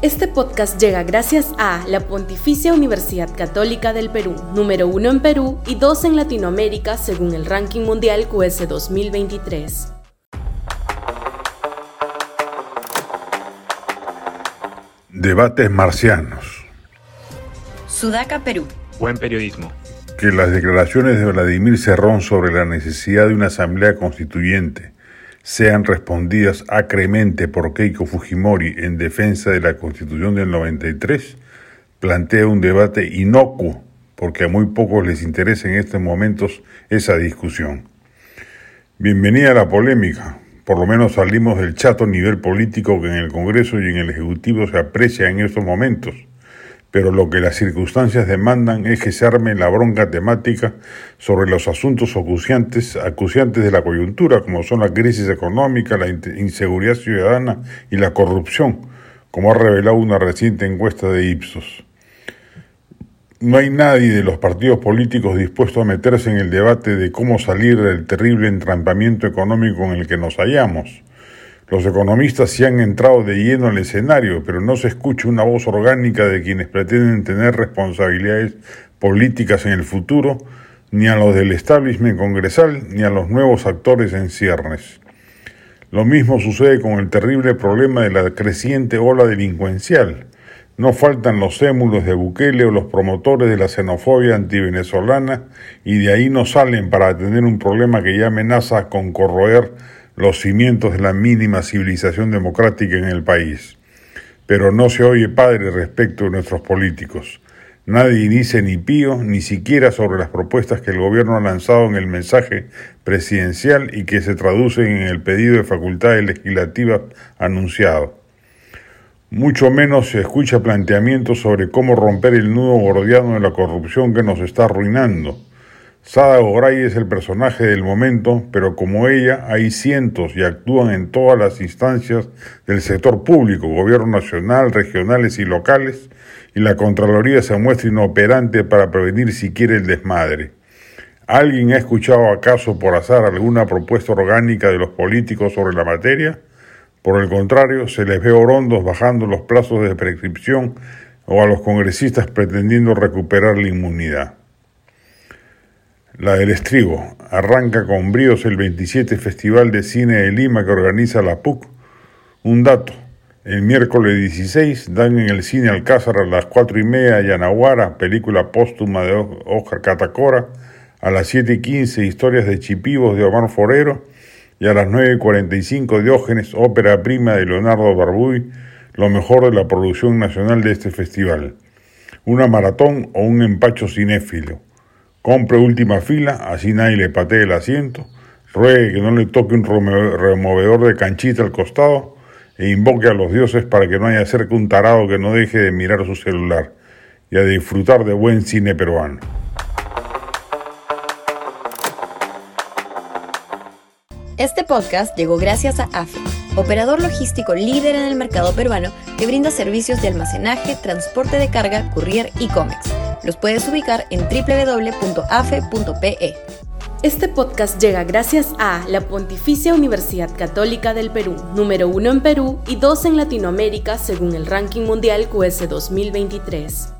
Este podcast llega gracias a la Pontificia Universidad Católica del Perú, número uno en Perú y dos en Latinoamérica según el ranking mundial QS 2023. Debates marcianos. Sudaca, Perú. Buen periodismo. Que las declaraciones de Vladimir Cerrón sobre la necesidad de una asamblea constituyente sean respondidas acremente por Keiko Fujimori en defensa de la Constitución del 93, plantea un debate inocuo, porque a muy pocos les interesa en estos momentos esa discusión. Bienvenida a la polémica, por lo menos salimos del chato nivel político que en el Congreso y en el Ejecutivo se aprecia en estos momentos pero lo que las circunstancias demandan es que se arme la bronca temática sobre los asuntos acuciantes, acuciantes de la coyuntura, como son la crisis económica, la inseguridad ciudadana y la corrupción, como ha revelado una reciente encuesta de Ipsos. No hay nadie de los partidos políticos dispuesto a meterse en el debate de cómo salir del terrible entrampamiento económico en el que nos hallamos. Los economistas sí han entrado de lleno al escenario, pero no se escucha una voz orgánica de quienes pretenden tener responsabilidades políticas en el futuro, ni a los del establishment congresal, ni a los nuevos actores en ciernes. Lo mismo sucede con el terrible problema de la creciente ola delincuencial. No faltan los émulos de Bukele o los promotores de la xenofobia antivenezolana y de ahí no salen para atender un problema que ya amenaza con corroer los cimientos de la mínima civilización democrática en el país. Pero no se oye padre respecto de nuestros políticos. Nadie dice ni pío, ni siquiera sobre las propuestas que el gobierno ha lanzado en el mensaje presidencial y que se traducen en el pedido de facultades legislativas anunciado. Mucho menos se escucha planteamientos sobre cómo romper el nudo gordiano de la corrupción que nos está arruinando Sada Goray es el personaje del momento, pero como ella hay cientos y actúan en todas las instancias del sector público, gobierno nacional, regionales y locales, y la Contraloría se muestra inoperante para prevenir siquiera el desmadre. ¿Alguien ha escuchado acaso por azar alguna propuesta orgánica de los políticos sobre la materia? Por el contrario, se les ve orondos bajando los plazos de prescripción o a los congresistas pretendiendo recuperar la inmunidad. La del Estribo. Arranca con bríos el 27 Festival de Cine de Lima que organiza la PUC. Un dato. El miércoles 16 dan en el cine Alcázar a las 4 y media Yanaguara, película póstuma de Oscar Catacora. A las 7 y 15 Historias de Chipivos de Omar Forero. Y a las 9 y 45 Diógenes, ópera prima de Leonardo Barbuy, lo mejor de la producción nacional de este festival. Una maratón o un empacho cinéfilo. Compre última fila, así nadie le patee el asiento. Ruegue que no le toque un removedor de canchita al costado e invoque a los dioses para que no haya cerca un tarado que no deje de mirar su celular y a disfrutar de buen cine peruano. Este podcast llegó gracias a AFE, operador logístico líder en el mercado peruano que brinda servicios de almacenaje, transporte de carga, courier y cómics los puedes ubicar en www.afe.pe. Este podcast llega gracias a la Pontificia Universidad Católica del Perú, número uno en Perú y dos en Latinoamérica según el ranking mundial QS 2023.